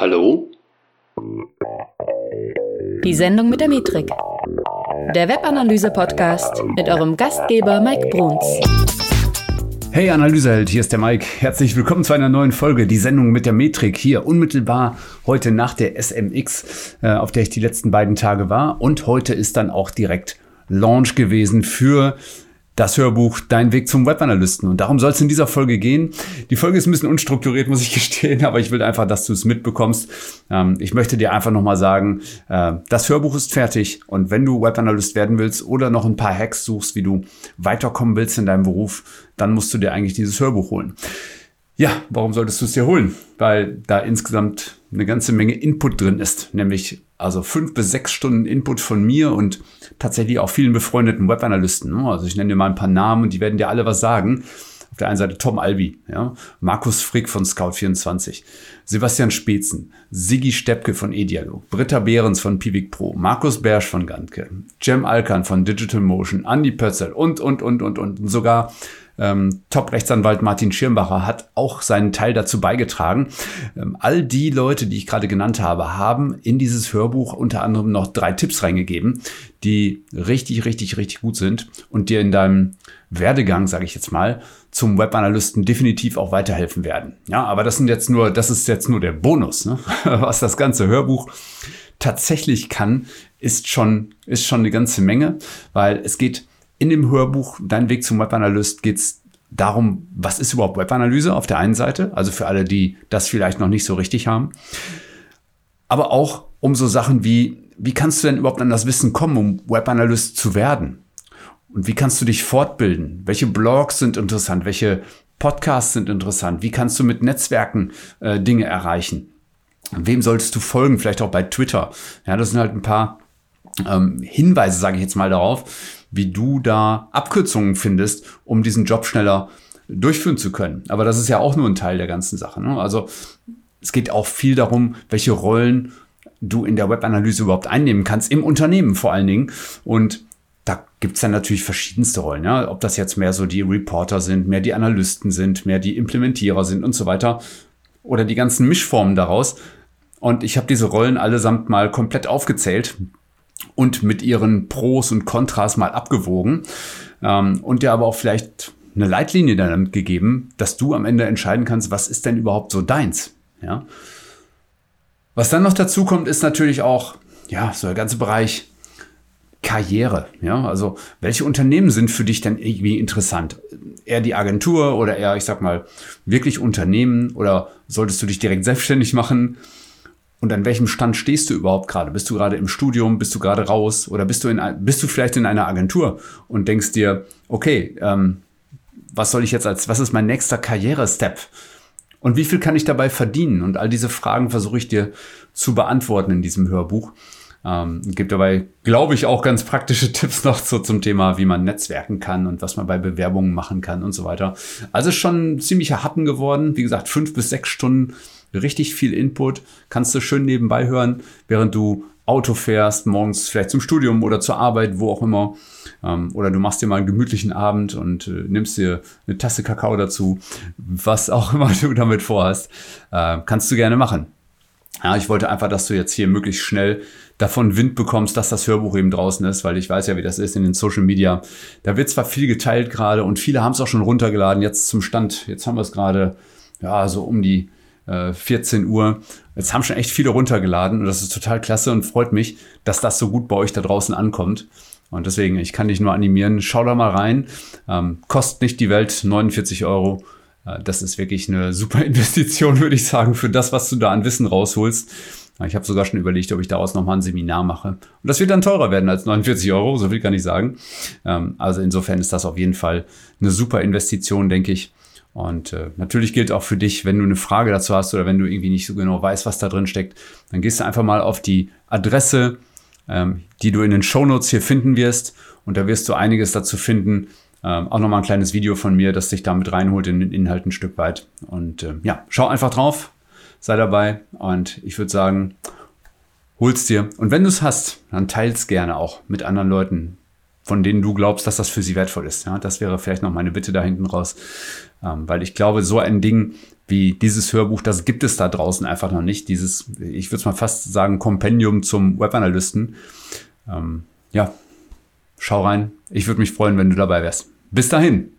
Hallo? Die Sendung mit der Metrik. Der Webanalyse-Podcast mit eurem Gastgeber Mike Bruns. Hey Analyseheld, hier ist der Mike. Herzlich willkommen zu einer neuen Folge, die Sendung mit der Metrik. Hier unmittelbar heute nach der SMX, äh, auf der ich die letzten beiden Tage war. Und heute ist dann auch direkt Launch gewesen für das Hörbuch Dein Weg zum Webanalysten. Und darum soll es in dieser Folge gehen. Die Folge ist ein bisschen unstrukturiert, muss ich gestehen, aber ich will einfach, dass du es mitbekommst. Ähm, ich möchte dir einfach nochmal sagen, äh, das Hörbuch ist fertig. Und wenn du Webanalyst werden willst oder noch ein paar Hacks suchst, wie du weiterkommen willst in deinem Beruf, dann musst du dir eigentlich dieses Hörbuch holen. Ja, warum solltest du es dir holen? Weil da insgesamt eine ganze Menge Input drin ist, nämlich also fünf bis sechs Stunden Input von mir und tatsächlich auch vielen befreundeten Webanalysten. Ne? Also ich nenne dir mal ein paar Namen und die werden dir alle was sagen. Auf der einen Seite Tom Albi, ja, Markus Frick von Scout24, Sebastian Spezen, Sigi Steppke von eDialog, Britta Behrens von Pivik Pro, Markus Bersch von Gantke, Jem Alkan von Digital Motion, Andy Pötzel und, und, und, und, und. Und sogar ähm, Top-Rechtsanwalt Martin Schirmbacher hat auch seinen Teil dazu beigetragen. Ähm, all die Leute, die ich gerade genannt habe, haben in dieses Hörbuch unter anderem noch drei Tipps reingegeben, die richtig, richtig, richtig gut sind und dir in deinem Werdegang, sage ich jetzt mal, zum Webanalysten definitiv auch weiterhelfen werden. Ja, aber das sind jetzt nur, das ist jetzt nur der Bonus, ne? was das ganze Hörbuch tatsächlich kann, ist schon, ist schon eine ganze Menge, weil es geht in dem Hörbuch Dein Weg zum Webanalyst geht es darum, was ist überhaupt Webanalyse auf der einen Seite, also für alle, die das vielleicht noch nicht so richtig haben, aber auch um so Sachen wie, wie kannst du denn überhaupt an das Wissen kommen, um Webanalyst zu werden? Und wie kannst du dich fortbilden? Welche Blogs sind interessant? Welche Podcasts sind interessant? Wie kannst du mit Netzwerken äh, Dinge erreichen? Wem solltest du folgen? Vielleicht auch bei Twitter. Ja, das sind halt ein paar ähm, Hinweise, sage ich jetzt mal darauf, wie du da Abkürzungen findest, um diesen Job schneller durchführen zu können. Aber das ist ja auch nur ein Teil der ganzen Sache. Ne? Also es geht auch viel darum, welche Rollen du in der Webanalyse überhaupt einnehmen kannst, im Unternehmen vor allen Dingen. Und da gibt's dann natürlich verschiedenste Rollen. Ja? Ob das jetzt mehr so die Reporter sind, mehr die Analysten sind, mehr die Implementierer sind und so weiter. Oder die ganzen Mischformen daraus. Und ich habe diese Rollen allesamt mal komplett aufgezählt und mit ihren Pros und Kontras mal abgewogen ähm, und dir aber auch vielleicht eine Leitlinie dann gegeben, dass du am Ende entscheiden kannst, was ist denn überhaupt so deins. Ja? Was dann noch dazu kommt, ist natürlich auch ja so der ganze Bereich Karriere. Ja, also welche Unternehmen sind für dich denn irgendwie interessant? Eher die Agentur oder eher, ich sag mal, wirklich Unternehmen oder solltest du dich direkt selbstständig machen? Und an welchem Stand stehst du überhaupt gerade? Bist du gerade im Studium? Bist du gerade raus? Oder bist du, in, bist du vielleicht in einer Agentur und denkst dir, okay, ähm, was soll ich jetzt als, was ist mein nächster Karrierestep? Und wie viel kann ich dabei verdienen? Und all diese Fragen versuche ich dir zu beantworten in diesem Hörbuch. Ähm, gibt dabei, glaube ich, auch ganz praktische Tipps noch so zum Thema, wie man netzwerken kann und was man bei Bewerbungen machen kann und so weiter. Also schon ein ziemlicher Happen geworden. Wie gesagt, fünf bis sechs Stunden richtig viel Input, kannst du schön nebenbei hören, während du Auto fährst, morgens vielleicht zum Studium oder zur Arbeit, wo auch immer. Ähm, oder du machst dir mal einen gemütlichen Abend und äh, nimmst dir eine Tasse Kakao dazu, was auch immer du damit vorhast. Äh, kannst du gerne machen. Ja, ich wollte einfach, dass du jetzt hier möglichst schnell davon Wind bekommst, dass das Hörbuch eben draußen ist, weil ich weiß ja, wie das ist in den Social Media. Da wird zwar viel geteilt gerade und viele haben es auch schon runtergeladen. Jetzt zum Stand, jetzt haben wir es gerade, ja, so um die 14 äh, Uhr. Jetzt haben schon echt viele runtergeladen und das ist total klasse und freut mich, dass das so gut bei euch da draußen ankommt. Und deswegen, ich kann dich nur animieren, schau da mal rein. Ähm, kostet nicht die Welt 49 Euro. Äh, das ist wirklich eine super Investition, würde ich sagen, für das, was du da an Wissen rausholst. Ich habe sogar schon überlegt, ob ich daraus nochmal ein Seminar mache. Und das wird dann teurer werden als 49 Euro, so viel kann ich sagen. Ähm, also insofern ist das auf jeden Fall eine super Investition, denke ich. Und äh, natürlich gilt auch für dich, wenn du eine Frage dazu hast oder wenn du irgendwie nicht so genau weißt, was da drin steckt, dann gehst du einfach mal auf die Adresse, ähm, die du in den Shownotes hier finden wirst. Und da wirst du einiges dazu finden. Ähm, auch nochmal ein kleines Video von mir, das dich damit reinholt in den Inhalt ein Stück weit. Und äh, ja, schau einfach drauf, sei dabei. Und ich würde sagen, hol's dir. Und wenn du es hast, dann teils gerne auch mit anderen Leuten, von denen du glaubst, dass das für sie wertvoll ist. Ja, das wäre vielleicht noch meine Bitte da hinten raus. Ähm, weil ich glaube, so ein Ding wie dieses Hörbuch, das gibt es da draußen einfach noch nicht. Dieses, ich würde es mal fast sagen, Kompendium zum Webanalysten. Ähm, ja, schau rein. Ich würde mich freuen, wenn du dabei wärst. Bis dahin.